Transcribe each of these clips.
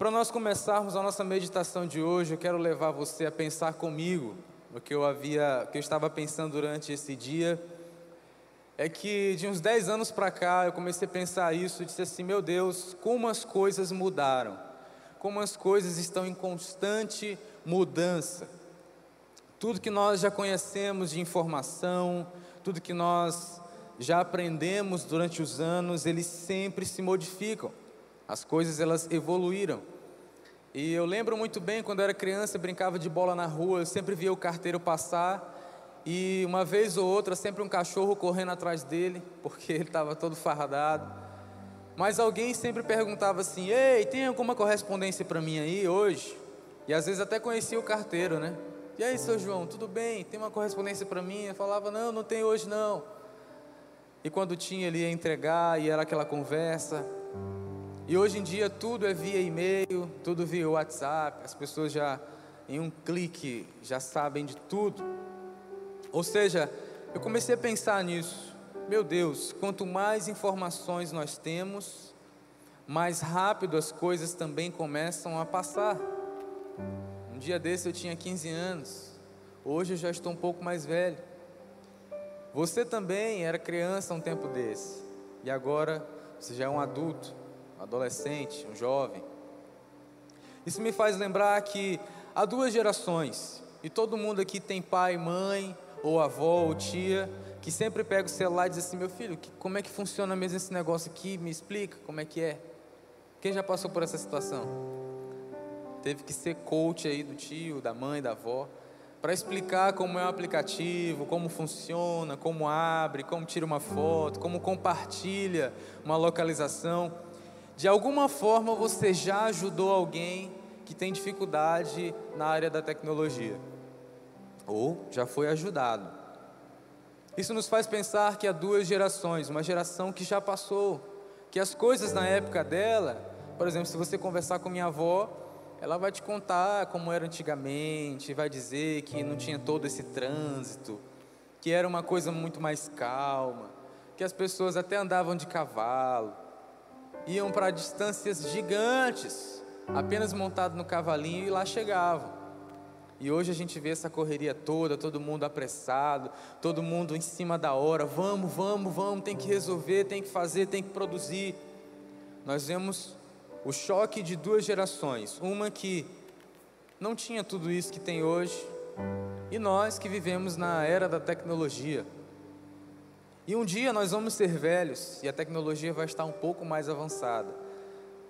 para nós começarmos a nossa meditação de hoje, eu quero levar você a pensar comigo no que eu havia, que eu estava pensando durante esse dia. É que de uns 10 anos para cá eu comecei a pensar isso e disse assim: meu Deus, como as coisas mudaram, como as coisas estão em constante mudança. Tudo que nós já conhecemos de informação, tudo que nós já aprendemos durante os anos, eles sempre se modificam. As coisas elas evoluíram. E eu lembro muito bem quando eu era criança, brincava de bola na rua, eu sempre via o carteiro passar e uma vez ou outra sempre um cachorro correndo atrás dele, porque ele estava todo fardado. Mas alguém sempre perguntava assim: "Ei, tem alguma correspondência para mim aí hoje?" E às vezes até conhecia o carteiro, né? E aí, seu João, tudo bem? Tem uma correspondência para mim? Eu falava: "Não, não tem hoje não." E quando tinha, ele ia entregar e era aquela conversa. E hoje em dia tudo é via e-mail, tudo via WhatsApp, as pessoas já em um clique já sabem de tudo. Ou seja, eu comecei a pensar nisso. Meu Deus, quanto mais informações nós temos, mais rápido as coisas também começam a passar. Um dia desse eu tinha 15 anos, hoje eu já estou um pouco mais velho. Você também era criança um tempo desse, e agora você já é um adulto um adolescente, um jovem. Isso me faz lembrar que há duas gerações, e todo mundo aqui tem pai, mãe, ou avó, ou tia, que sempre pega o celular e diz assim: Meu filho, como é que funciona mesmo esse negócio aqui? Me explica como é que é. Quem já passou por essa situação? Teve que ser coach aí do tio, da mãe, da avó, para explicar como é o aplicativo, como funciona, como abre, como tira uma foto, como compartilha uma localização. De alguma forma você já ajudou alguém que tem dificuldade na área da tecnologia, ou já foi ajudado. Isso nos faz pensar que há duas gerações, uma geração que já passou, que as coisas na época dela, por exemplo, se você conversar com minha avó, ela vai te contar como era antigamente, vai dizer que não tinha todo esse trânsito, que era uma coisa muito mais calma, que as pessoas até andavam de cavalo iam para distâncias gigantes, apenas montado no cavalinho e lá chegavam. E hoje a gente vê essa correria toda, todo mundo apressado, todo mundo em cima da hora, vamos, vamos, vamos, tem que resolver, tem que fazer, tem que produzir. Nós vemos o choque de duas gerações, uma que não tinha tudo isso que tem hoje, e nós que vivemos na era da tecnologia. E um dia nós vamos ser velhos e a tecnologia vai estar um pouco mais avançada.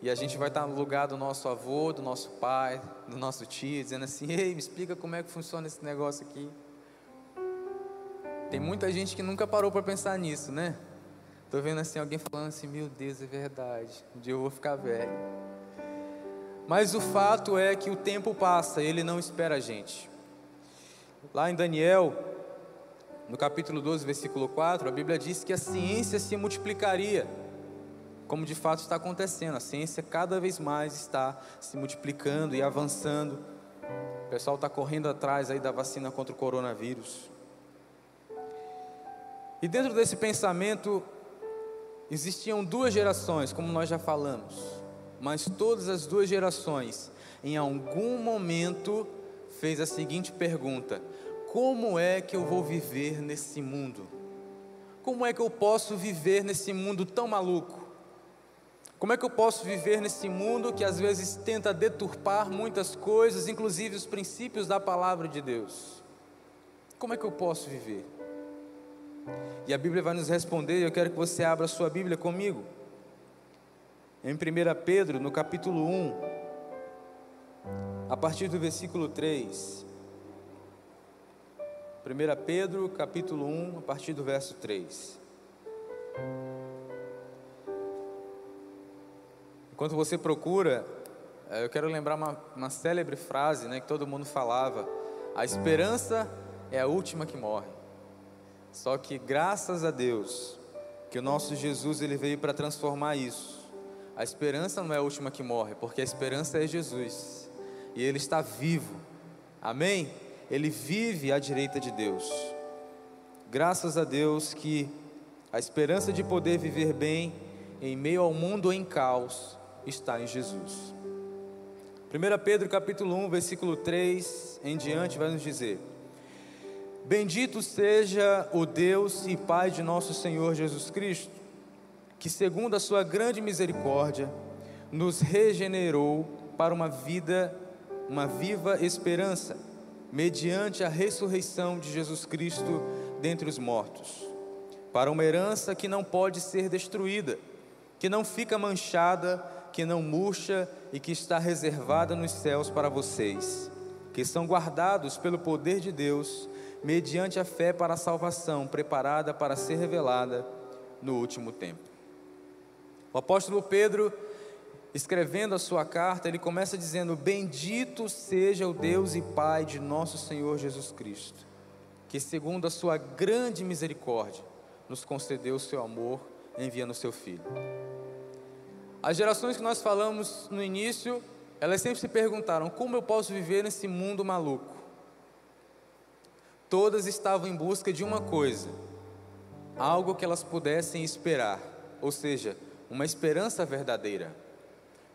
E a gente vai estar no lugar do nosso avô, do nosso pai, do nosso tio, dizendo assim: Ei, me explica como é que funciona esse negócio aqui. Tem muita gente que nunca parou para pensar nisso, né? Estou vendo assim alguém falando assim: Meu Deus, é verdade. Um dia eu vou ficar velho. Mas o fato é que o tempo passa, ele não espera a gente. Lá em Daniel, no capítulo 12, versículo 4, a Bíblia diz que a ciência se multiplicaria, como de fato está acontecendo. A ciência cada vez mais está se multiplicando e avançando. O pessoal está correndo atrás aí da vacina contra o coronavírus. E dentro desse pensamento existiam duas gerações, como nós já falamos, mas todas as duas gerações, em algum momento, fez a seguinte pergunta: como é que eu vou viver nesse mundo? Como é que eu posso viver nesse mundo tão maluco? Como é que eu posso viver nesse mundo que às vezes tenta deturpar muitas coisas, inclusive os princípios da palavra de Deus? Como é que eu posso viver? E a Bíblia vai nos responder, eu quero que você abra a sua Bíblia comigo. Em 1 Pedro, no capítulo 1, a partir do versículo 3. 1 Pedro, capítulo 1, a partir do verso 3. Enquanto você procura, eh, eu quero lembrar uma, uma célebre frase né, que todo mundo falava: A esperança é a última que morre. Só que graças a Deus, que o nosso Jesus ele veio para transformar isso. A esperança não é a última que morre, porque a esperança é Jesus. E ele está vivo. Amém? Ele vive à direita de Deus. Graças a Deus que a esperança de poder viver bem em meio ao mundo em caos está em Jesus. 1 Pedro capítulo 1, versículo 3 em diante vai nos dizer: Bendito seja o Deus e Pai de nosso Senhor Jesus Cristo, que segundo a sua grande misericórdia nos regenerou para uma vida, uma viva esperança, mediante a ressurreição de Jesus Cristo dentre os mortos, para uma herança que não pode ser destruída, que não fica manchada, que não murcha e que está reservada nos céus para vocês, que são guardados pelo poder de Deus, mediante a fé para a salvação, preparada para ser revelada no último tempo. O apóstolo Pedro, escrevendo a sua carta, ele começa dizendo: Bendito seja o Deus e Pai de nosso Senhor Jesus Cristo, que, segundo a sua grande misericórdia, nos concedeu o seu amor, enviando o seu Filho. As gerações que nós falamos no início, elas sempre se perguntaram: como eu posso viver nesse mundo maluco? Todas estavam em busca de uma coisa, algo que elas pudessem esperar, ou seja, uma esperança verdadeira.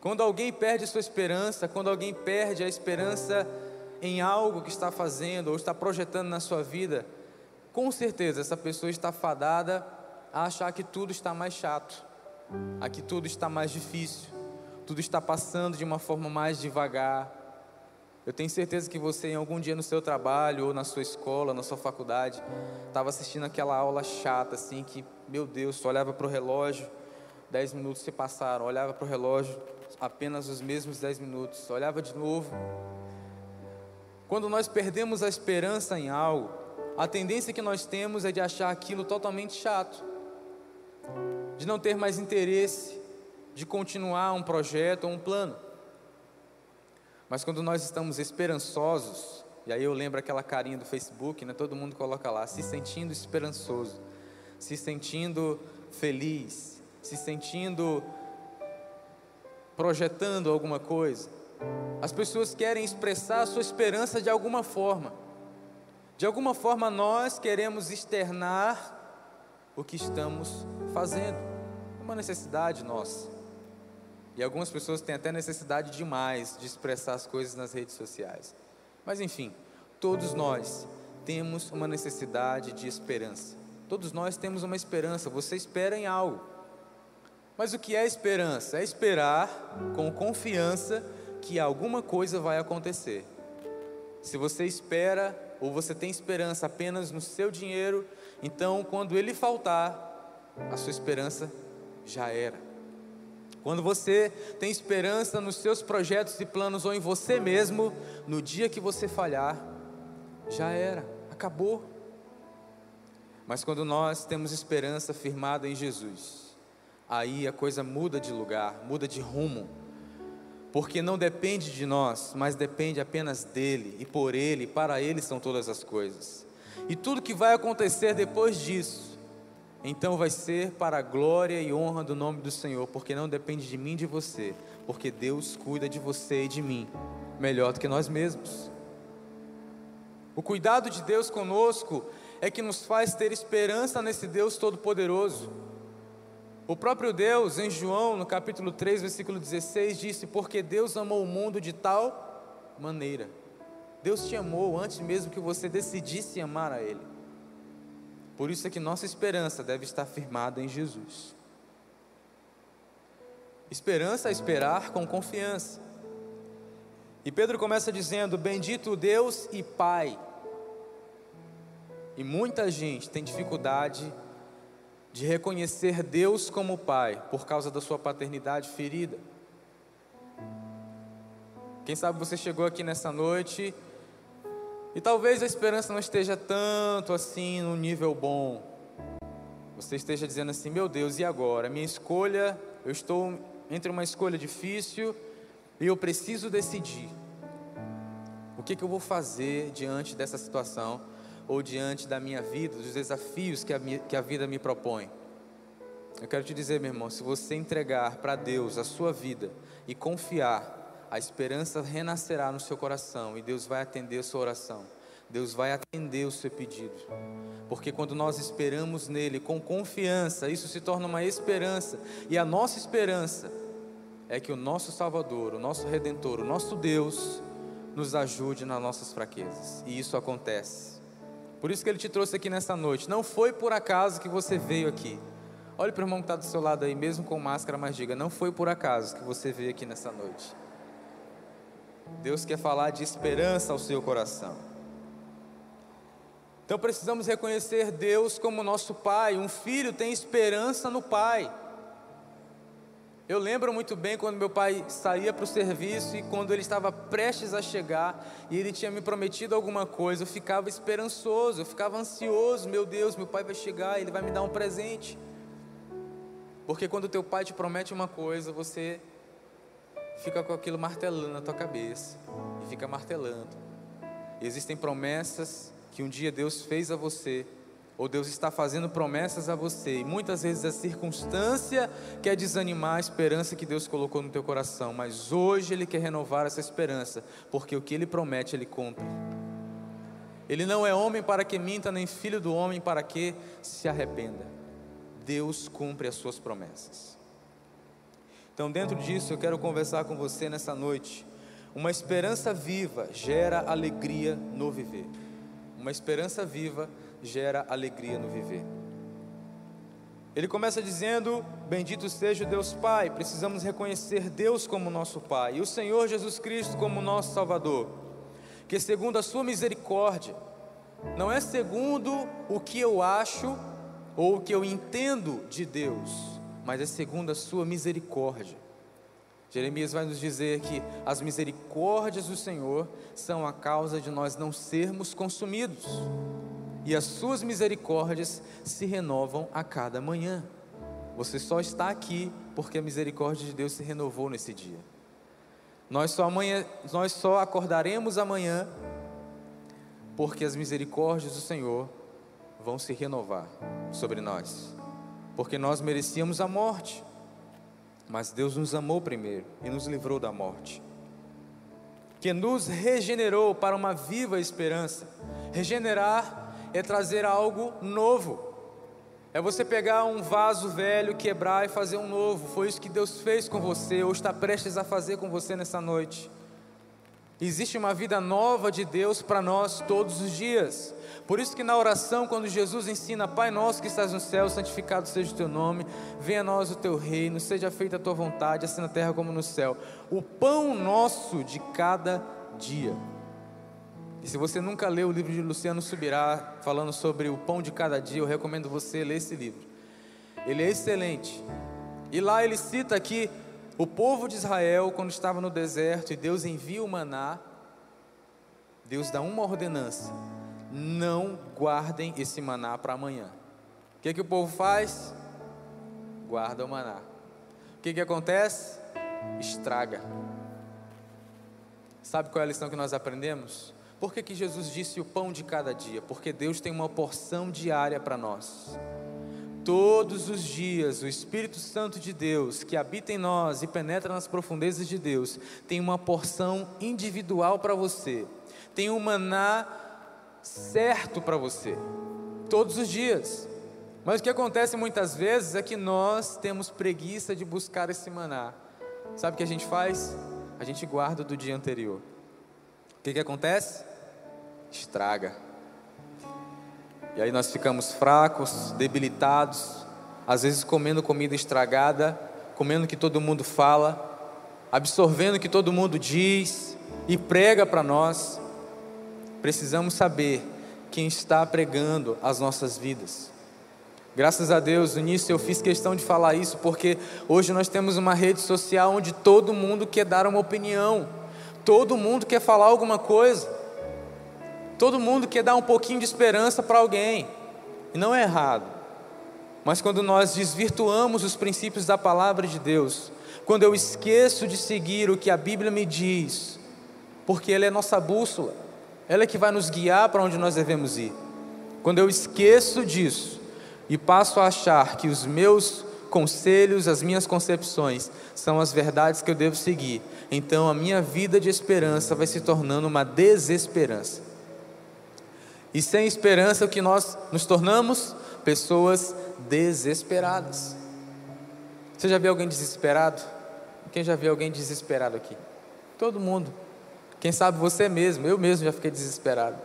Quando alguém perde sua esperança, quando alguém perde a esperança em algo que está fazendo ou está projetando na sua vida, com certeza essa pessoa está fadada a achar que tudo está mais chato Aqui tudo está mais difícil, tudo está passando de uma forma mais devagar. Eu tenho certeza que você, em algum dia no seu trabalho, ou na sua escola, na sua faculdade, estava assistindo aquela aula chata, assim, que, meu Deus, olhava para o relógio, dez minutos se passaram, olhava para o relógio, apenas os mesmos dez minutos, olhava de novo. Quando nós perdemos a esperança em algo, a tendência que nós temos é de achar aquilo totalmente chato de não ter mais interesse de continuar um projeto ou um plano. Mas quando nós estamos esperançosos, e aí eu lembro aquela carinha do Facebook, né? Todo mundo coloca lá, se sentindo esperançoso, se sentindo feliz, se sentindo projetando alguma coisa. As pessoas querem expressar a sua esperança de alguma forma. De alguma forma nós queremos externar o que estamos fazendo. É uma necessidade nossa. E algumas pessoas têm até necessidade demais de expressar as coisas nas redes sociais. Mas enfim, todos nós temos uma necessidade de esperança. Todos nós temos uma esperança. Você espera em algo. Mas o que é esperança? É esperar com confiança que alguma coisa vai acontecer. Se você espera ou você tem esperança apenas no seu dinheiro, então quando ele faltar, a sua esperança já era. Quando você tem esperança nos seus projetos e planos ou em você mesmo, no dia que você falhar, já era, acabou. Mas quando nós temos esperança firmada em Jesus, aí a coisa muda de lugar, muda de rumo porque não depende de nós, mas depende apenas dele, e por ele, para ele são todas as coisas. E tudo que vai acontecer depois disso, então vai ser para a glória e honra do nome do Senhor, porque não depende de mim e de você, porque Deus cuida de você e de mim melhor do que nós mesmos. O cuidado de Deus conosco é que nos faz ter esperança nesse Deus Todo-Poderoso. O próprio Deus, em João, no capítulo 3, versículo 16, disse: Porque Deus amou o mundo de tal maneira. Deus te amou antes mesmo que você decidisse amar a Ele. Por isso é que nossa esperança deve estar firmada em Jesus. Esperança é esperar com confiança. E Pedro começa dizendo: Bendito Deus e Pai. E muita gente tem dificuldade de reconhecer Deus como Pai por causa da sua paternidade ferida. Quem sabe você chegou aqui nessa noite e talvez a esperança não esteja tanto assim no nível bom. Você esteja dizendo assim: meu Deus, e agora? Minha escolha, eu estou entre uma escolha difícil e eu preciso decidir. O que, que eu vou fazer diante dessa situação? Ou diante da minha vida, dos desafios que a, minha, que a vida me propõe. Eu quero te dizer, meu irmão, se você entregar para Deus a sua vida e confiar, a esperança renascerá no seu coração e Deus vai atender a sua oração. Deus vai atender o seu pedido. Porque quando nós esperamos nele com confiança, isso se torna uma esperança, e a nossa esperança é que o nosso Salvador, o nosso Redentor, o nosso Deus, nos ajude nas nossas fraquezas. E isso acontece. Por isso que Ele te trouxe aqui nessa noite. Não foi por acaso que você veio aqui. Olhe para o irmão que está do seu lado aí, mesmo com máscara, mas diga: não foi por acaso que você veio aqui nessa noite. Deus quer falar de esperança ao seu coração. Então precisamos reconhecer Deus como nosso Pai. Um filho tem esperança no Pai. Eu lembro muito bem quando meu pai saía para o serviço e quando ele estava prestes a chegar e ele tinha me prometido alguma coisa, eu ficava esperançoso, eu ficava ansioso. Meu Deus, meu pai vai chegar, ele vai me dar um presente. Porque quando teu pai te promete uma coisa, você fica com aquilo martelando na tua cabeça e fica martelando. Existem promessas que um dia Deus fez a você, ou Deus está fazendo promessas a você, e muitas vezes a circunstância quer desanimar a esperança que Deus colocou no teu coração, mas hoje Ele quer renovar essa esperança, porque o que Ele promete, Ele cumpre. Ele não é homem para que minta, nem filho do homem para que se arrependa. Deus cumpre as suas promessas. Então, dentro disso, eu quero conversar com você nessa noite. Uma esperança viva gera alegria no viver. Uma esperança viva gera alegria no viver. Ele começa dizendo: Bendito seja o Deus Pai. Precisamos reconhecer Deus como nosso Pai e o Senhor Jesus Cristo como nosso Salvador. Que segundo a Sua misericórdia, não é segundo o que eu acho ou o que eu entendo de Deus, mas é segundo a sua misericórdia. Jeremias vai nos dizer que as misericórdias do Senhor são a causa de nós não sermos consumidos, e as suas misericórdias se renovam a cada manhã. Você só está aqui porque a misericórdia de Deus se renovou nesse dia. Nós só, amanhã, nós só acordaremos amanhã porque as misericórdias do Senhor vão se renovar sobre nós porque nós merecíamos a morte, mas Deus nos amou primeiro e nos livrou da morte, que nos regenerou para uma viva esperança. Regenerar é trazer algo novo, é você pegar um vaso velho, quebrar e fazer um novo. Foi isso que Deus fez com você, ou está prestes a fazer com você nessa noite. Existe uma vida nova de Deus para nós todos os dias. Por isso que na oração, quando Jesus ensina, Pai nosso que estás no céu, santificado seja o teu nome, venha a nós o teu reino, seja feita a tua vontade, assim na terra como no céu. O pão nosso de cada dia. E se você nunca leu o livro de Luciano Subirá, falando sobre o pão de cada dia, eu recomendo você ler esse livro. Ele é excelente. E lá ele cita que o povo de Israel, quando estava no deserto e Deus envia o maná, Deus dá uma ordenança: não guardem esse maná para amanhã. O que, que o povo faz? Guarda o maná. O que, que acontece? Estraga. Sabe qual é a lição que nós aprendemos? Por que, que Jesus disse o pão de cada dia? Porque Deus tem uma porção diária para nós. Todos os dias, o Espírito Santo de Deus, que habita em nós e penetra nas profundezas de Deus, tem uma porção individual para você. Tem um maná certo para você, todos os dias. Mas o que acontece muitas vezes é que nós temos preguiça de buscar esse maná. Sabe o que a gente faz? A gente guarda do dia anterior. Que, que acontece? Estraga. E aí nós ficamos fracos, debilitados, às vezes comendo comida estragada, comendo o que todo mundo fala, absorvendo o que todo mundo diz e prega para nós precisamos saber quem está pregando as nossas vidas. Graças a Deus, no início eu fiz questão de falar isso, porque hoje nós temos uma rede social onde todo mundo quer dar uma opinião, todo mundo quer falar alguma coisa, todo mundo quer dar um pouquinho de esperança para alguém, e não é errado, mas quando nós desvirtuamos os princípios da palavra de Deus, quando eu esqueço de seguir o que a Bíblia me diz, porque ela é nossa bússola, ela é que vai nos guiar para onde nós devemos ir. Quando eu esqueço disso e passo a achar que os meus conselhos, as minhas concepções são as verdades que eu devo seguir, então a minha vida de esperança vai se tornando uma desesperança. E sem esperança, o que nós nos tornamos? Pessoas desesperadas. Você já viu alguém desesperado? Quem já viu alguém desesperado aqui? Todo mundo. Quem sabe você mesmo, eu mesmo já fiquei desesperado.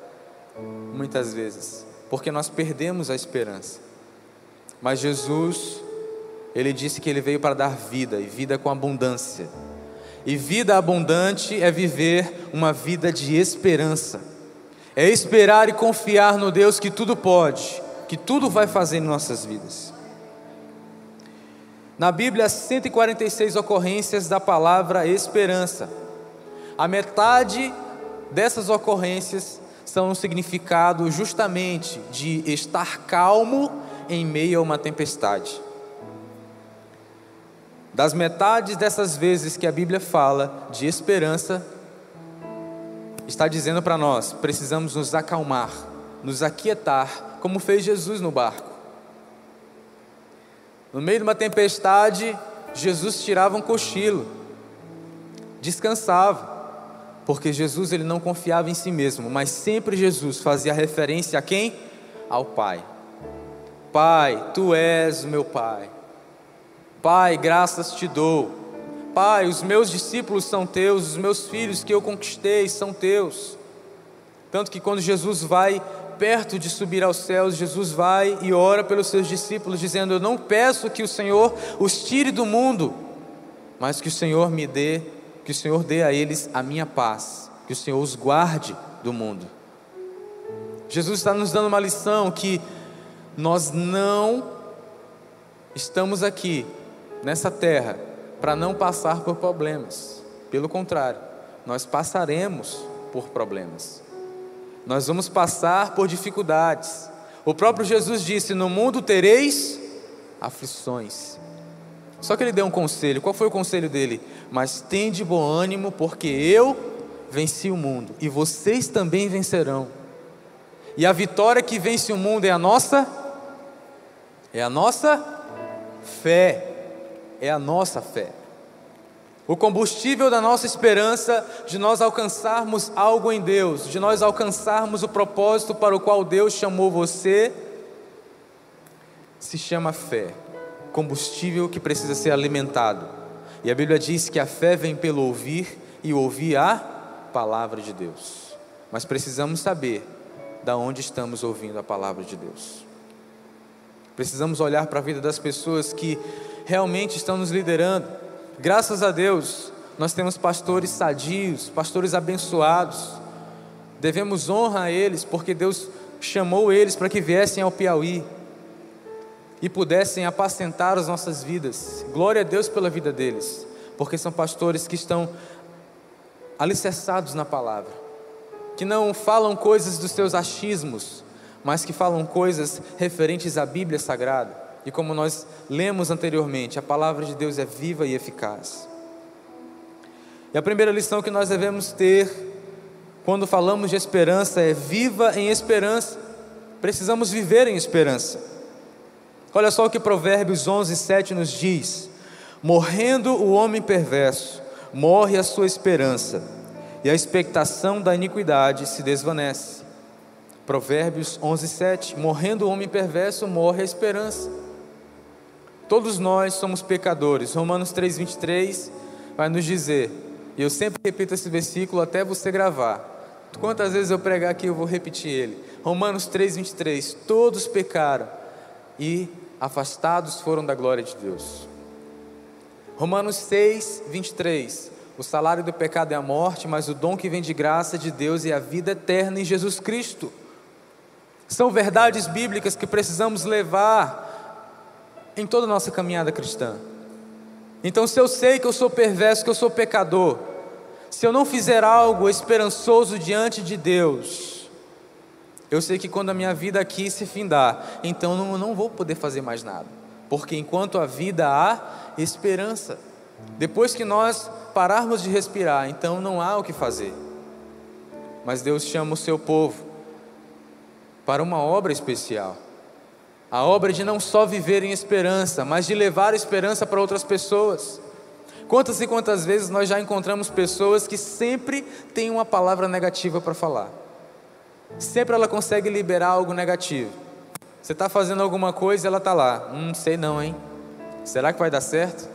Muitas vezes. Porque nós perdemos a esperança. Mas Jesus, Ele disse que Ele veio para dar vida, e vida com abundância. E vida abundante é viver uma vida de esperança. É esperar e confiar no Deus que tudo pode, que tudo vai fazer em nossas vidas. Na Bíblia, 146 ocorrências da palavra esperança. A metade dessas ocorrências são um significado justamente de estar calmo em meio a uma tempestade. Das metades dessas vezes que a Bíblia fala de esperança, está dizendo para nós: precisamos nos acalmar, nos aquietar, como fez Jesus no barco. No meio de uma tempestade, Jesus tirava um cochilo, descansava, porque Jesus ele não confiava em si mesmo, mas sempre Jesus fazia referência a quem? Ao Pai. Pai, tu és o meu Pai. Pai, graças te dou. Pai, os meus discípulos são teus, os meus filhos que eu conquistei são teus. Tanto que quando Jesus vai perto de subir aos céus, Jesus vai e ora pelos seus discípulos, dizendo: Eu não peço que o Senhor os tire do mundo, mas que o Senhor me dê, que o Senhor dê a eles a minha paz, que o Senhor os guarde do mundo. Jesus está nos dando uma lição que nós não estamos aqui nessa terra para não passar por problemas. Pelo contrário, nós passaremos por problemas. Nós vamos passar por dificuldades. O próprio Jesus disse: No mundo tereis aflições. Só que ele deu um conselho. Qual foi o conselho dele? Mas tende bom ânimo, porque eu venci o mundo e vocês também vencerão. E a vitória que vence o mundo é a nossa é a nossa fé. É a nossa fé o combustível da nossa esperança de nós alcançarmos algo em Deus, de nós alcançarmos o propósito para o qual Deus chamou você, se chama fé, combustível que precisa ser alimentado. E a Bíblia diz que a fé vem pelo ouvir e ouvir a palavra de Deus. Mas precisamos saber da onde estamos ouvindo a palavra de Deus. Precisamos olhar para a vida das pessoas que realmente estão nos liderando Graças a Deus, nós temos pastores sadios, pastores abençoados. Devemos honra a eles, porque Deus chamou eles para que viessem ao Piauí e pudessem apacentar as nossas vidas. Glória a Deus pela vida deles, porque são pastores que estão alicerçados na palavra, que não falam coisas dos seus achismos, mas que falam coisas referentes à Bíblia Sagrada. E como nós lemos anteriormente, a palavra de Deus é viva e eficaz. E a primeira lição que nós devemos ter quando falamos de esperança é viva em esperança. Precisamos viver em esperança. Olha só o que Provérbios 11, 7 nos diz: Morrendo o homem perverso, morre a sua esperança, e a expectação da iniquidade se desvanece. Provérbios 11, 7: Morrendo o homem perverso, morre a esperança. Todos nós somos pecadores. Romanos 3:23 vai nos dizer, e eu sempre repito esse versículo até você gravar. Quantas vezes eu pregar aqui eu vou repetir ele. Romanos 3:23, todos pecaram e afastados foram da glória de Deus. Romanos 6:23, o salário do pecado é a morte, mas o dom que vem de graça de Deus é a vida eterna em Jesus Cristo. São verdades bíblicas que precisamos levar em toda a nossa caminhada cristã. Então, se eu sei que eu sou perverso, que eu sou pecador, se eu não fizer algo esperançoso diante de Deus, eu sei que quando a minha vida aqui se findar, então eu não vou poder fazer mais nada, porque enquanto a vida há esperança. Depois que nós pararmos de respirar, então não há o que fazer. Mas Deus chama o seu povo para uma obra especial. A obra de não só viver em esperança, mas de levar esperança para outras pessoas. Quantas e quantas vezes nós já encontramos pessoas que sempre têm uma palavra negativa para falar? Sempre ela consegue liberar algo negativo. Você está fazendo alguma coisa e ela está lá. Hum, sei não, hein? Será que vai dar certo?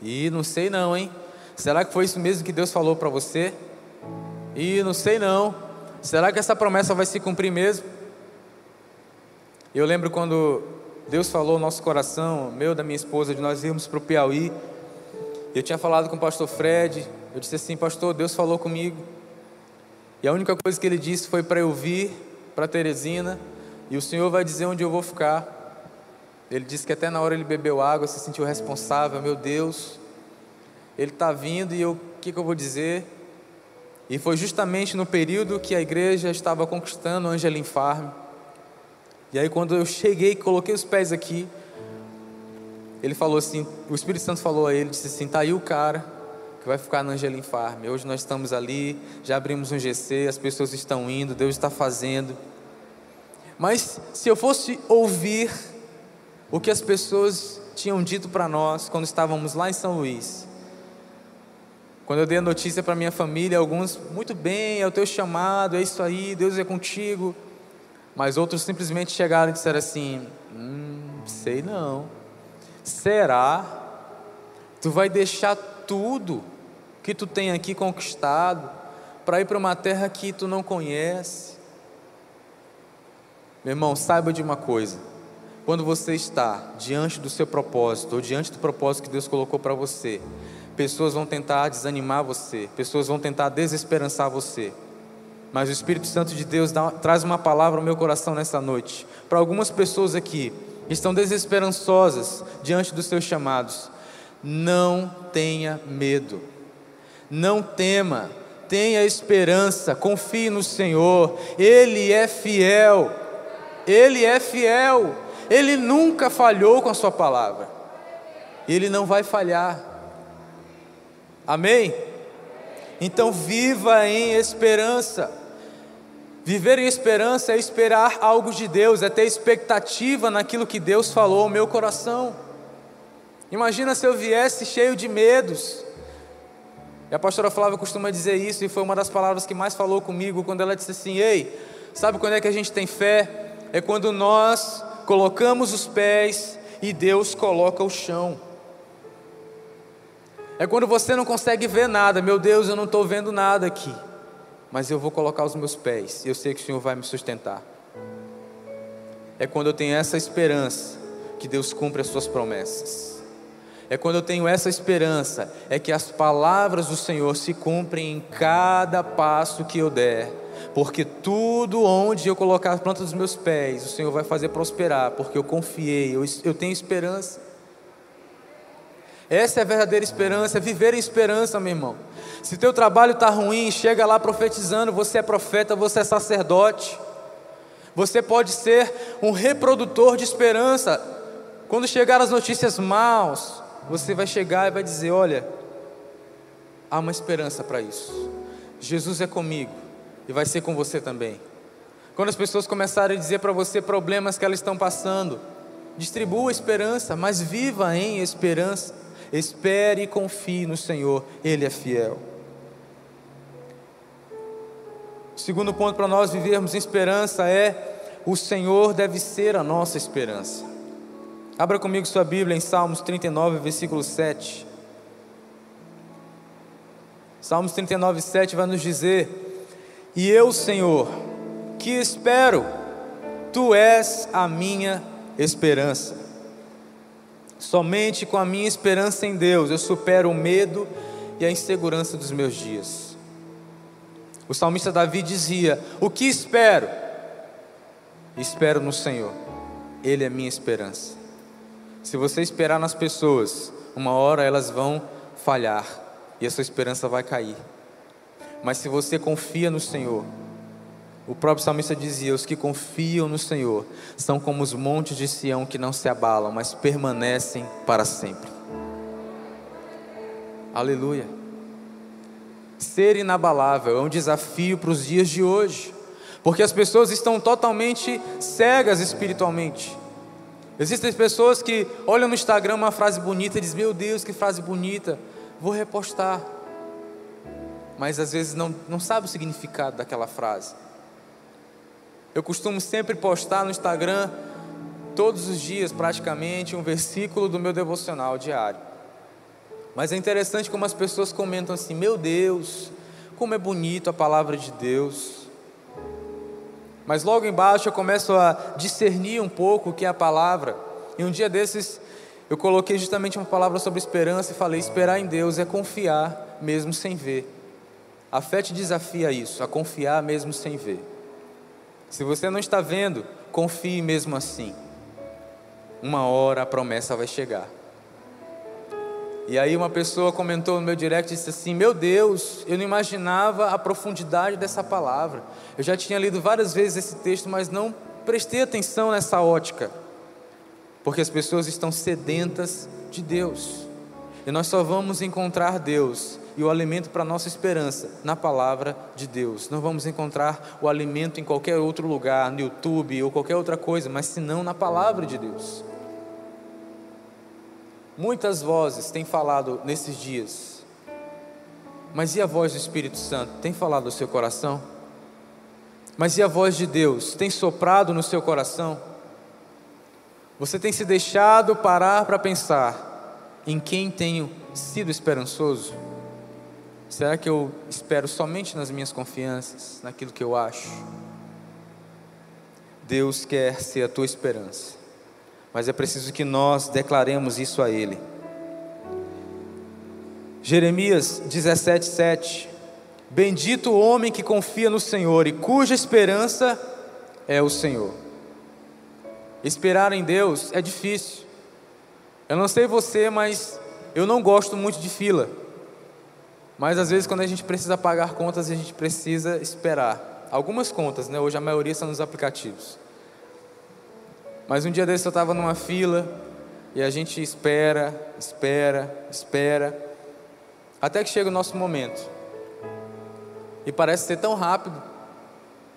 E não sei não, hein? Será que foi isso mesmo que Deus falou para você? E não sei não. Será que essa promessa vai se cumprir mesmo? Eu lembro quando Deus falou no nosso coração, meu da minha esposa, de nós irmos para o Piauí. Eu tinha falado com o pastor Fred. Eu disse assim, pastor, Deus falou comigo. E a única coisa que ele disse foi para eu vir para Teresina. E o Senhor vai dizer onde eu vou ficar. Ele disse que até na hora ele bebeu água, se sentiu responsável. Meu Deus, ele está vindo e o que, que eu vou dizer? E foi justamente no período que a igreja estava conquistando Angelim Farm. E aí quando eu cheguei, coloquei os pés aqui, ele falou assim, o Espírito Santo falou a ele, disse assim, tá aí o cara que vai ficar no Angelim Farm. Hoje nós estamos ali, já abrimos um GC, as pessoas estão indo, Deus está fazendo. Mas se eu fosse ouvir o que as pessoas tinham dito para nós quando estávamos lá em São Luís, quando eu dei a notícia para minha família, alguns, muito bem, é o teu chamado, é isso aí, Deus é contigo. Mas outros simplesmente chegaram e disseram assim: Hum, sei não. Será? Tu vai deixar tudo que tu tem aqui conquistado para ir para uma terra que tu não conhece? Meu irmão, saiba de uma coisa. Quando você está diante do seu propósito, ou diante do propósito que Deus colocou para você, pessoas vão tentar desanimar você, pessoas vão tentar desesperançar você. Mas o Espírito Santo de Deus dá, traz uma palavra ao meu coração nessa noite. Para algumas pessoas aqui que estão desesperançosas diante dos seus chamados, não tenha medo, não tema, tenha esperança, confie no Senhor, Ele é fiel, Ele é fiel, Ele nunca falhou com a Sua palavra, Ele não vai falhar. Amém? Então viva em esperança. Viver em esperança é esperar algo de Deus, é ter expectativa naquilo que Deus falou ao meu coração. Imagina se eu viesse cheio de medos. E a pastora Flávia costuma dizer isso, e foi uma das palavras que mais falou comigo quando ela disse assim: Ei, sabe quando é que a gente tem fé? É quando nós colocamos os pés e Deus coloca o chão. É quando você não consegue ver nada, meu Deus, eu não estou vendo nada aqui, mas eu vou colocar os meus pés e eu sei que o Senhor vai me sustentar. É quando eu tenho essa esperança que Deus cumpre as suas promessas. É quando eu tenho essa esperança, é que as palavras do Senhor se cumprem em cada passo que eu der. Porque tudo onde eu colocar a planta dos meus pés, o Senhor vai fazer prosperar, porque eu confiei, eu, eu tenho esperança. Essa é a verdadeira esperança, é viver em esperança, meu irmão. Se teu trabalho está ruim, chega lá profetizando, você é profeta, você é sacerdote. Você pode ser um reprodutor de esperança. Quando chegar as notícias maus, você vai chegar e vai dizer: Olha, há uma esperança para isso. Jesus é comigo e vai ser com você também. Quando as pessoas começarem a dizer para você problemas que elas estão passando, distribua esperança, mas viva em esperança. Espere e confie no Senhor, Ele é fiel. O segundo ponto para nós vivermos em esperança é: o Senhor deve ser a nossa esperança. Abra comigo sua Bíblia em Salmos 39, versículo 7. Salmos 39, 7 vai nos dizer: E eu, Senhor, que espero, tu és a minha esperança. Somente com a minha esperança em Deus eu supero o medo e a insegurança dos meus dias. O salmista Davi dizia: O que espero? Espero no Senhor, Ele é minha esperança. Se você esperar nas pessoas, uma hora elas vão falhar e a sua esperança vai cair. Mas se você confia no Senhor, o próprio salmista dizia: Os que confiam no Senhor são como os montes de Sião que não se abalam, mas permanecem para sempre. Aleluia. Ser inabalável é um desafio para os dias de hoje, porque as pessoas estão totalmente cegas espiritualmente. Existem pessoas que olham no Instagram uma frase bonita e dizem: Meu Deus, que frase bonita, vou repostar. Mas às vezes não, não sabe o significado daquela frase. Eu costumo sempre postar no Instagram, todos os dias praticamente, um versículo do meu devocional diário. Mas é interessante como as pessoas comentam assim: meu Deus, como é bonito a palavra de Deus. Mas logo embaixo eu começo a discernir um pouco o que é a palavra. E um dia desses eu coloquei justamente uma palavra sobre esperança e falei: esperar em Deus é confiar mesmo sem ver. A fé te desafia a isso, a confiar mesmo sem ver. Se você não está vendo, confie mesmo assim. Uma hora a promessa vai chegar. E aí uma pessoa comentou no meu direct e disse assim: "Meu Deus, eu não imaginava a profundidade dessa palavra. Eu já tinha lido várias vezes esse texto, mas não prestei atenção nessa ótica. Porque as pessoas estão sedentas de Deus. E nós só vamos encontrar Deus e o alimento para a nossa esperança na palavra de Deus. Não vamos encontrar o alimento em qualquer outro lugar, no YouTube ou qualquer outra coisa, mas senão na palavra de Deus. Muitas vozes têm falado nesses dias, mas e a voz do Espírito Santo? Tem falado no seu coração? Mas e a voz de Deus? Tem soprado no seu coração? Você tem se deixado parar para pensar em quem tenho sido esperançoso? Será que eu espero somente nas minhas confianças, naquilo que eu acho? Deus quer ser a tua esperança mas é preciso que nós declaremos isso a Ele. Jeremias 17, 7. Bendito o homem que confia no Senhor e cuja esperança é o Senhor. Esperar em Deus é difícil. Eu não sei você, mas eu não gosto muito de fila. Mas às vezes, quando a gente precisa pagar contas, a gente precisa esperar. Algumas contas, né? Hoje a maioria são nos aplicativos. Mas um dia desse eu estava numa fila e a gente espera, espera, espera, até que chega o nosso momento. E parece ser tão rápido.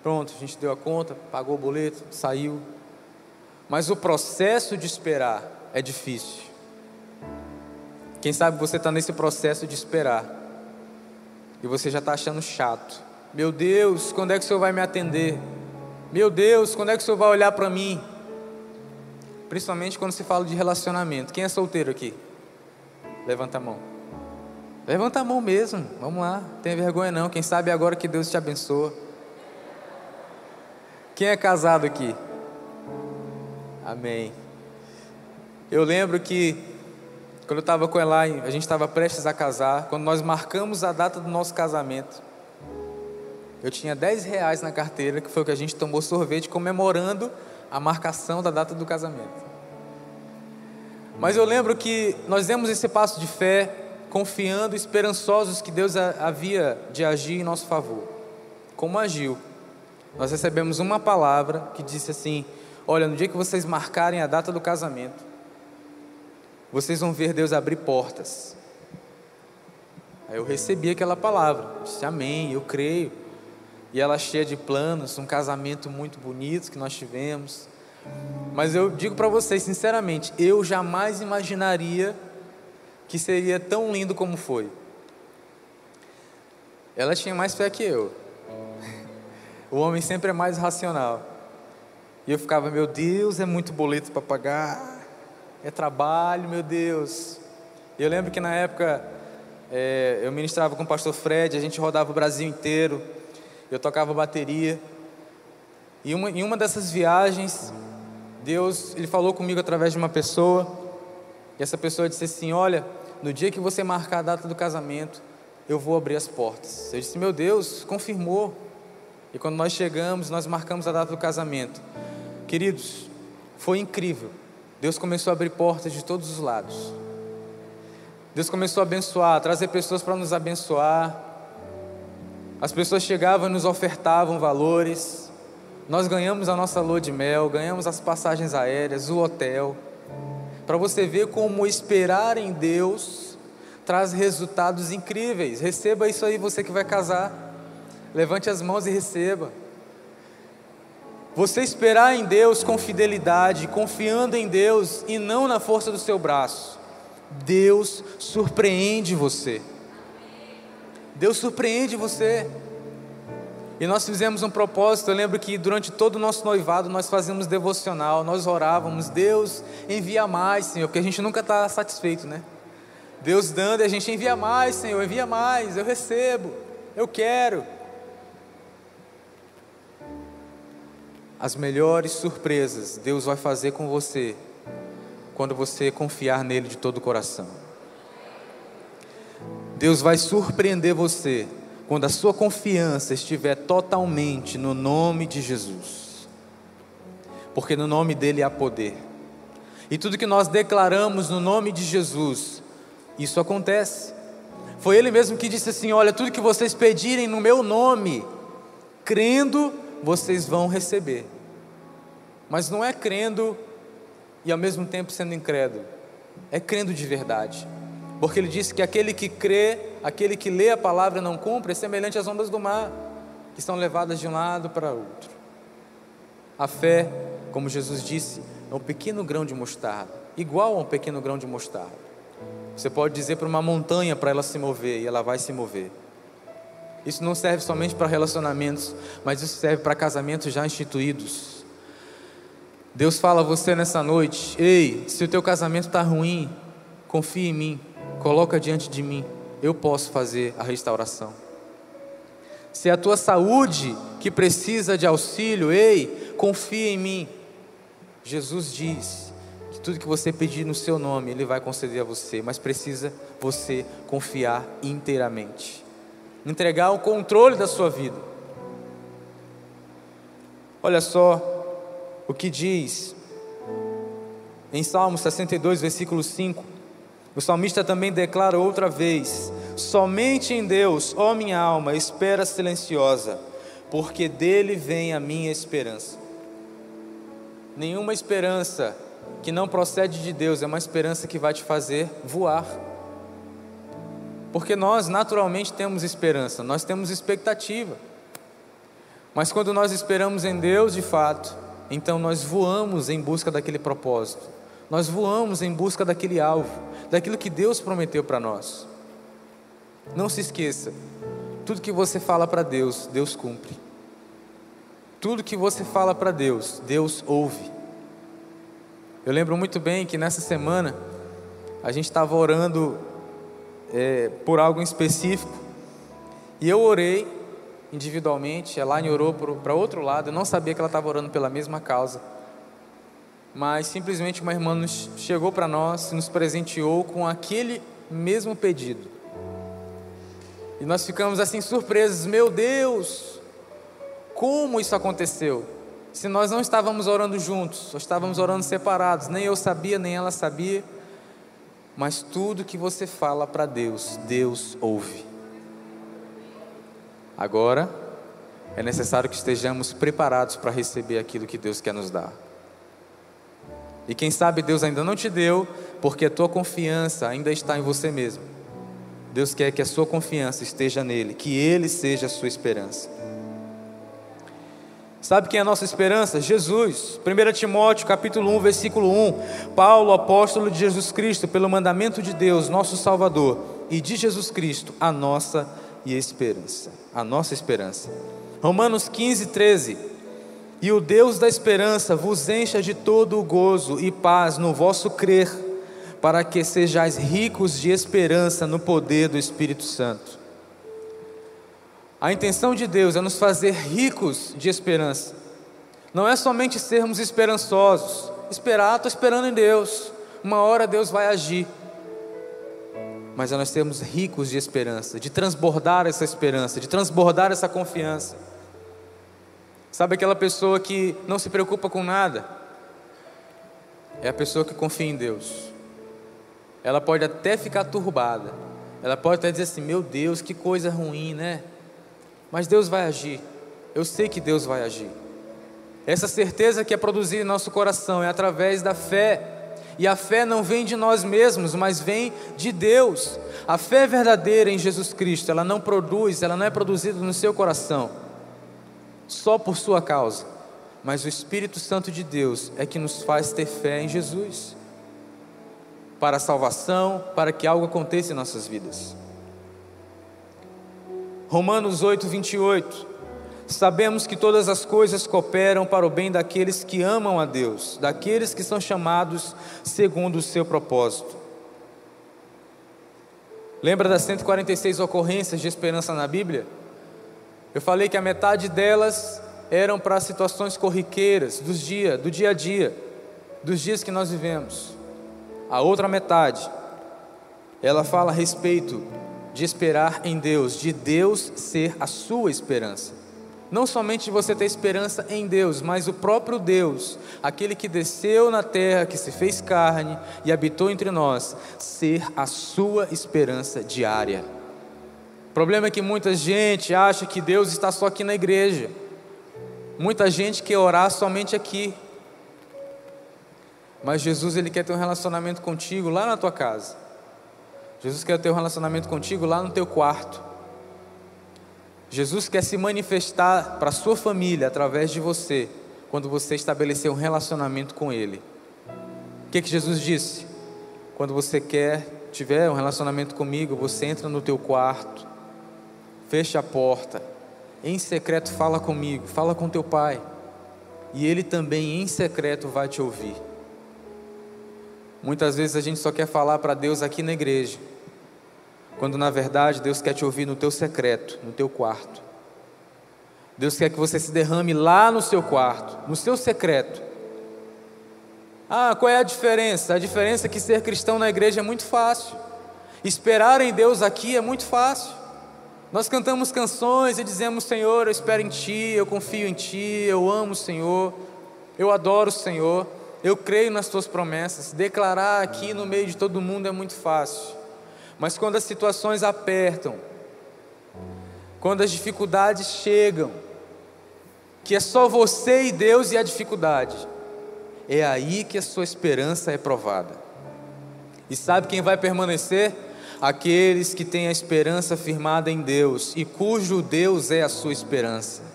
Pronto, a gente deu a conta, pagou o boleto, saiu. Mas o processo de esperar é difícil. Quem sabe você está nesse processo de esperar e você já está achando chato. Meu Deus, quando é que o Senhor vai me atender? Meu Deus, quando é que o Senhor vai olhar para mim? Principalmente quando se fala de relacionamento. Quem é solteiro aqui? Levanta a mão. Levanta a mão mesmo. Vamos lá. Não tem vergonha não. Quem sabe agora que Deus te abençoa. Quem é casado aqui? Amém. Eu lembro que quando eu estava com ela, a gente estava prestes a casar, quando nós marcamos a data do nosso casamento, eu tinha 10 reais na carteira, que foi o que a gente tomou sorvete comemorando a marcação da data do casamento. Mas eu lembro que nós demos esse passo de fé, confiando, esperançosos que Deus havia de agir em nosso favor. Como agiu? Nós recebemos uma palavra que disse assim: Olha, no dia que vocês marcarem a data do casamento, vocês vão ver Deus abrir portas. Aí eu recebi aquela palavra, disse amém, eu creio e ela cheia de planos, um casamento muito bonito que nós tivemos. Mas eu digo para vocês, sinceramente, eu jamais imaginaria que seria tão lindo como foi. Ela tinha mais fé que eu. O homem sempre é mais racional. E eu ficava, meu Deus, é muito boleto para pagar, é trabalho, meu Deus. Eu lembro que na época é, eu ministrava com o pastor Fred, a gente rodava o Brasil inteiro eu tocava bateria. E uma, em uma dessas viagens, Deus ele falou comigo através de uma pessoa. E essa pessoa disse assim: Olha, no dia que você marcar a data do casamento, eu vou abrir as portas. Eu disse: Meu Deus, confirmou. E quando nós chegamos, nós marcamos a data do casamento. Queridos, foi incrível. Deus começou a abrir portas de todos os lados. Deus começou a abençoar, a trazer pessoas para nos abençoar. As pessoas chegavam e nos ofertavam valores. Nós ganhamos a nossa lua de mel, ganhamos as passagens aéreas, o hotel. Para você ver como esperar em Deus traz resultados incríveis. Receba isso aí, você que vai casar. Levante as mãos e receba. Você esperar em Deus com fidelidade, confiando em Deus e não na força do seu braço. Deus surpreende você. Deus surpreende você. E nós fizemos um propósito. Eu lembro que durante todo o nosso noivado nós fazíamos devocional, nós orávamos, Deus envia mais, Senhor, porque a gente nunca está satisfeito, né? Deus dando e a gente envia mais, Senhor, envia mais, eu recebo, eu quero. As melhores surpresas Deus vai fazer com você quando você confiar nele de todo o coração. Deus vai surpreender você quando a sua confiança estiver totalmente no nome de Jesus. Porque no nome dele há poder. E tudo que nós declaramos no nome de Jesus, isso acontece. Foi ele mesmo que disse assim: Olha, tudo que vocês pedirem no meu nome, crendo, vocês vão receber. Mas não é crendo e ao mesmo tempo sendo incrédulo, é crendo de verdade. Porque ele disse que aquele que crê, aquele que lê a palavra e não cumpre, é semelhante às ondas do mar, que são levadas de um lado para outro. A fé, como Jesus disse, é um pequeno grão de mostarda, igual a um pequeno grão de mostarda. Você pode dizer para uma montanha para ela se mover e ela vai se mover. Isso não serve somente para relacionamentos, mas isso serve para casamentos já instituídos. Deus fala a você nessa noite: ei, se o teu casamento está ruim, confie em mim, coloca diante de mim, eu posso fazer a restauração. Se é a tua saúde que precisa de auxílio, ei, confia em mim. Jesus diz que tudo que você pedir no seu nome, Ele vai conceder a você, mas precisa você confiar inteiramente, entregar o controle da sua vida. Olha só o que diz em Salmo 62, versículo 5. O salmista também declara outra vez: Somente em Deus, ó minha alma, espera silenciosa, porque dele vem a minha esperança. Nenhuma esperança que não procede de Deus é uma esperança que vai te fazer voar. Porque nós naturalmente temos esperança, nós temos expectativa. Mas quando nós esperamos em Deus de fato, então nós voamos em busca daquele propósito, nós voamos em busca daquele alvo daquilo que Deus prometeu para nós. Não se esqueça, tudo que você fala para Deus, Deus cumpre. Tudo que você fala para Deus, Deus ouve. Eu lembro muito bem que nessa semana a gente estava orando é, por algo específico e eu orei individualmente, a Elaine orou para outro lado, eu não sabia que ela estava orando pela mesma causa mas simplesmente uma irmã nos chegou para nós e nos presenteou com aquele mesmo pedido. E nós ficamos assim surpresos, meu Deus, como isso aconteceu? Se nós não estávamos orando juntos, nós estávamos orando separados, nem eu sabia, nem ela sabia, mas tudo que você fala para Deus, Deus ouve. Agora, é necessário que estejamos preparados para receber aquilo que Deus quer nos dar. E quem sabe Deus ainda não te deu, porque a tua confiança ainda está em você mesmo. Deus quer que a sua confiança esteja nele, que ele seja a sua esperança. Sabe quem é a nossa esperança? Jesus. 1 Timóteo, capítulo 1, versículo 1. Paulo, apóstolo de Jesus Cristo, pelo mandamento de Deus, nosso Salvador, e de Jesus Cristo, a nossa esperança. A nossa esperança. Romanos 15, 13. E o Deus da esperança vos encha de todo o gozo e paz no vosso crer, para que sejais ricos de esperança no poder do Espírito Santo. A intenção de Deus é nos fazer ricos de esperança. Não é somente sermos esperançosos, esperar, estou esperando em Deus, uma hora Deus vai agir. Mas é nós sermos ricos de esperança, de transbordar essa esperança, de transbordar essa confiança. Sabe aquela pessoa que não se preocupa com nada? É a pessoa que confia em Deus. Ela pode até ficar turbada. Ela pode até dizer assim: Meu Deus, que coisa ruim, né? Mas Deus vai agir. Eu sei que Deus vai agir. Essa certeza que é produzida em nosso coração é através da fé. E a fé não vem de nós mesmos, mas vem de Deus. A fé verdadeira em Jesus Cristo, ela não produz, ela não é produzida no seu coração só por sua causa, mas o Espírito Santo de Deus é que nos faz ter fé em Jesus, para a salvação, para que algo aconteça em nossas vidas. Romanos 8, 28. Sabemos que todas as coisas cooperam para o bem daqueles que amam a Deus, daqueles que são chamados segundo o seu propósito. Lembra das 146 ocorrências de esperança na Bíblia? Eu falei que a metade delas eram para situações corriqueiras dos dia, do dia a dia, dos dias que nós vivemos. A outra metade, ela fala a respeito de esperar em Deus, de Deus ser a sua esperança. Não somente de você ter esperança em Deus, mas o próprio Deus, aquele que desceu na terra, que se fez carne e habitou entre nós, ser a sua esperança diária. O problema é que muita gente acha que Deus está só aqui na igreja. Muita gente quer orar somente aqui. Mas Jesus ele quer ter um relacionamento contigo lá na tua casa. Jesus quer ter um relacionamento contigo lá no teu quarto. Jesus quer se manifestar para a sua família através de você, quando você estabelecer um relacionamento com Ele. O que, que Jesus disse? Quando você quer, tiver um relacionamento comigo, você entra no teu quarto, fecha a porta, em secreto fala comigo, fala com teu pai, e Ele também em secreto vai te ouvir. Muitas vezes a gente só quer falar para Deus aqui na igreja, quando na verdade Deus quer te ouvir no teu secreto, no teu quarto. Deus quer que você se derrame lá no seu quarto, no seu secreto. Ah, qual é a diferença? A diferença é que ser cristão na igreja é muito fácil. Esperar em Deus aqui é muito fácil. Nós cantamos canções e dizemos: Senhor, eu espero em Ti, eu confio em Ti, eu amo o Senhor, eu adoro o Senhor, eu creio nas Tuas promessas. Declarar aqui no meio de todo mundo é muito fácil. Mas quando as situações apertam, quando as dificuldades chegam, que é só você e Deus e a dificuldade, é aí que a sua esperança é provada. E sabe quem vai permanecer? Aqueles que têm a esperança firmada em Deus e cujo Deus é a sua esperança.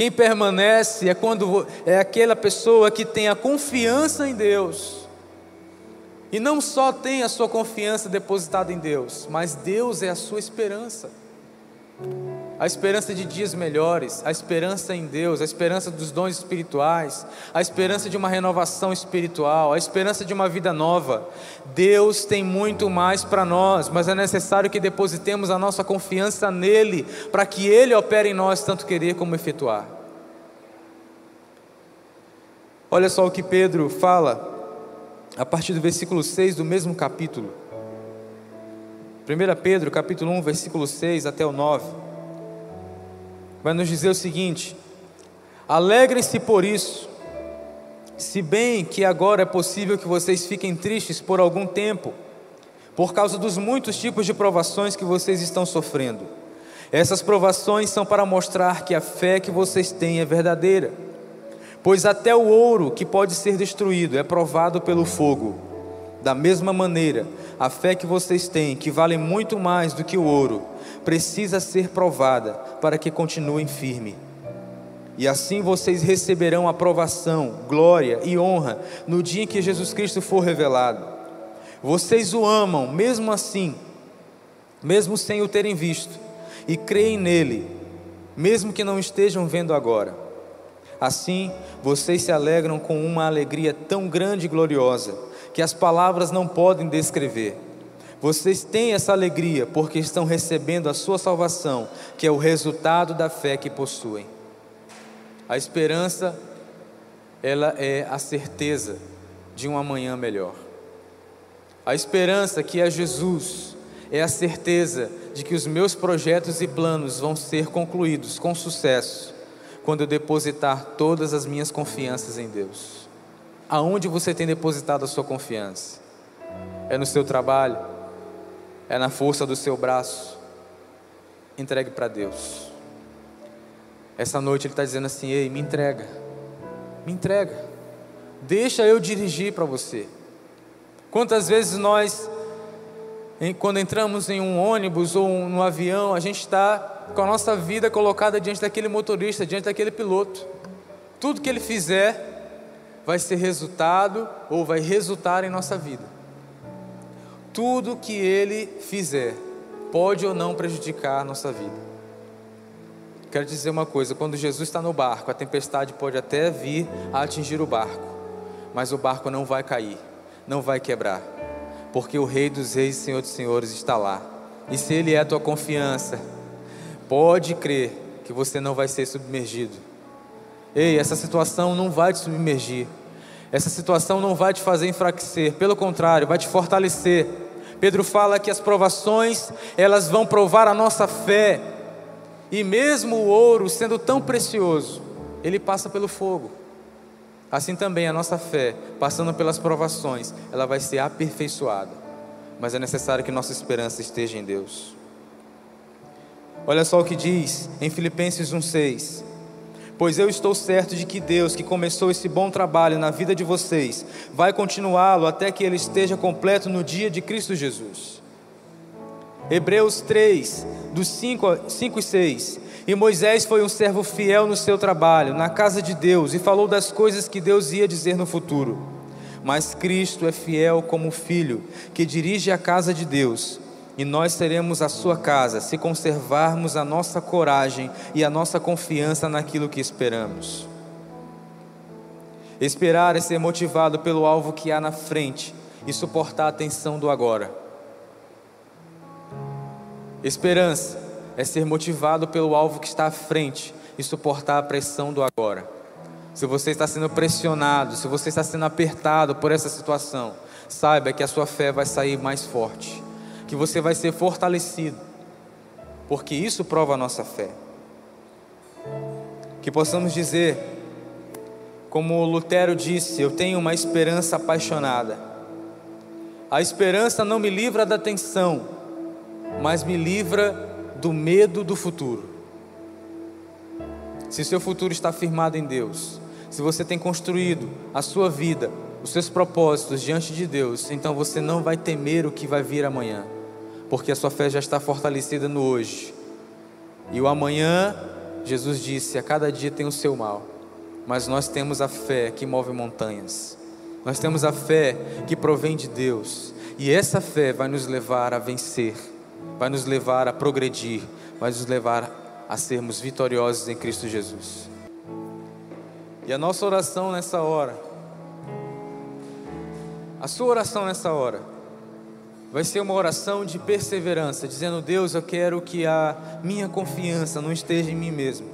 Quem permanece é quando é aquela pessoa que tem a confiança em Deus e não só tem a sua confiança depositada em Deus, mas Deus é a sua esperança. A esperança de dias melhores, a esperança em Deus, a esperança dos dons espirituais, a esperança de uma renovação espiritual, a esperança de uma vida nova. Deus tem muito mais para nós, mas é necessário que depositemos a nossa confiança nele, para que ele opere em nós tanto querer como efetuar. Olha só o que Pedro fala a partir do versículo 6 do mesmo capítulo. 1 Pedro, capítulo 1, versículo 6 até o 9. Vai nos dizer o seguinte: Alegrem-se por isso, se bem que agora é possível que vocês fiquem tristes por algum tempo, por causa dos muitos tipos de provações que vocês estão sofrendo. Essas provações são para mostrar que a fé que vocês têm é verdadeira. Pois até o ouro que pode ser destruído é provado pelo fogo. Da mesma maneira, a fé que vocês têm, que vale muito mais do que o ouro, precisa ser provada para que continuem firme. E assim vocês receberão aprovação, glória e honra no dia em que Jesus Cristo for revelado. Vocês o amam, mesmo assim, mesmo sem o terem visto, e creem nele, mesmo que não estejam vendo agora. Assim, vocês se alegram com uma alegria tão grande e gloriosa que as palavras não podem descrever. Vocês têm essa alegria porque estão recebendo a sua salvação, que é o resultado da fé que possuem. A esperança, ela é a certeza de um amanhã melhor. A esperança que é Jesus é a certeza de que os meus projetos e planos vão ser concluídos com sucesso quando eu depositar todas as minhas confianças em Deus. Aonde você tem depositado a sua confiança? É no seu trabalho? É na força do seu braço? Entregue para Deus. Essa noite Ele está dizendo assim: Ei, me entrega, me entrega, deixa eu dirigir para você. Quantas vezes nós, quando entramos em um ônibus ou no avião, a gente está com a nossa vida colocada diante daquele motorista, diante daquele piloto. Tudo que ele fizer vai ser resultado ou vai resultar em nossa vida. Tudo que ele fizer pode ou não prejudicar a nossa vida. Quero dizer uma coisa: quando Jesus está no barco, a tempestade pode até vir a atingir o barco, mas o barco não vai cair, não vai quebrar, porque o Rei dos Reis e Senhor dos Senhores está lá. E se Ele é a tua confiança, pode crer que você não vai ser submergido. Ei, essa situação não vai te submergir. Essa situação não vai te fazer enfraquecer, pelo contrário, vai te fortalecer. Pedro fala que as provações, elas vão provar a nossa fé. E mesmo o ouro sendo tão precioso, ele passa pelo fogo. Assim também a nossa fé, passando pelas provações, ela vai ser aperfeiçoada. Mas é necessário que nossa esperança esteja em Deus. Olha só o que diz em Filipenses 1:6. Pois eu estou certo de que Deus, que começou esse bom trabalho na vida de vocês, vai continuá-lo até que ele esteja completo no dia de Cristo Jesus. Hebreus 3, dos 5, 5 e 6. E Moisés foi um servo fiel no seu trabalho, na casa de Deus, e falou das coisas que Deus ia dizer no futuro. Mas Cristo é fiel como filho, que dirige a casa de Deus, e nós seremos a sua casa, se conservarmos a nossa coragem e a nossa confiança naquilo que esperamos. Esperar é ser motivado pelo alvo que há na frente e suportar a tensão do agora. Esperança é ser motivado pelo alvo que está à frente e suportar a pressão do agora. Se você está sendo pressionado, se você está sendo apertado por essa situação, saiba que a sua fé vai sair mais forte, que você vai ser fortalecido, porque isso prova a nossa fé. Que possamos dizer, como Lutero disse, eu tenho uma esperança apaixonada. A esperança não me livra da tensão, mas me livra do medo do futuro. Se seu futuro está firmado em Deus, se você tem construído a sua vida, os seus propósitos diante de Deus, então você não vai temer o que vai vir amanhã, porque a sua fé já está fortalecida no hoje. E o amanhã, Jesus disse, a cada dia tem o seu mal, mas nós temos a fé que move montanhas. Nós temos a fé que provém de Deus, e essa fé vai nos levar a vencer vai nos levar a progredir, vai nos levar a sermos vitoriosos em Cristo Jesus. E a nossa oração nessa hora, a sua oração nessa hora, vai ser uma oração de perseverança, dizendo: Deus, eu quero que a minha confiança não esteja em mim mesmo,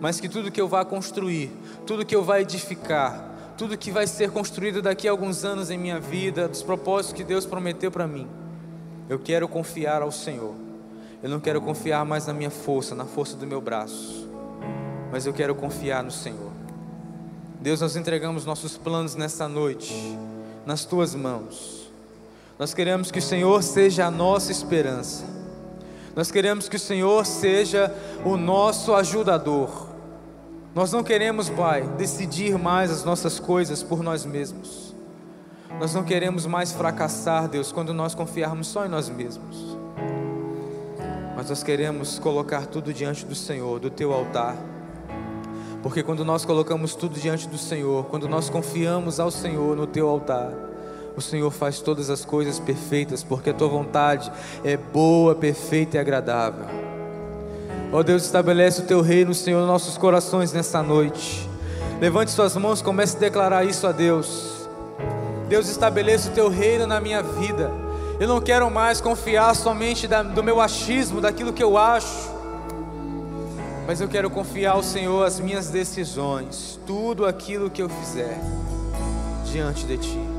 mas que tudo que eu vá construir, tudo que eu vá edificar, tudo que vai ser construído daqui a alguns anos em minha vida, dos propósitos que Deus prometeu para mim, eu quero confiar ao Senhor. Eu não quero confiar mais na minha força, na força do meu braço, mas eu quero confiar no Senhor. Deus, nós entregamos nossos planos nessa noite nas tuas mãos. Nós queremos que o Senhor seja a nossa esperança. Nós queremos que o Senhor seja o nosso ajudador. Nós não queremos, Pai, decidir mais as nossas coisas por nós mesmos. Nós não queremos mais fracassar, Deus, quando nós confiarmos só em nós mesmos. Mas nós queremos colocar tudo diante do Senhor, do teu altar. Porque quando nós colocamos tudo diante do Senhor, quando nós confiamos ao Senhor no teu altar, o Senhor faz todas as coisas perfeitas, porque a tua vontade é boa, perfeita e agradável. Ó oh Deus, estabelece o teu reino, Senhor, nos nossos corações nessa noite. Levante suas mãos, comece a declarar isso a Deus. Deus estabeleça o teu reino na minha vida. Eu não quero mais confiar somente da, do meu achismo, daquilo que eu acho, mas eu quero confiar ao Senhor as minhas decisões, tudo aquilo que eu fizer diante de Ti.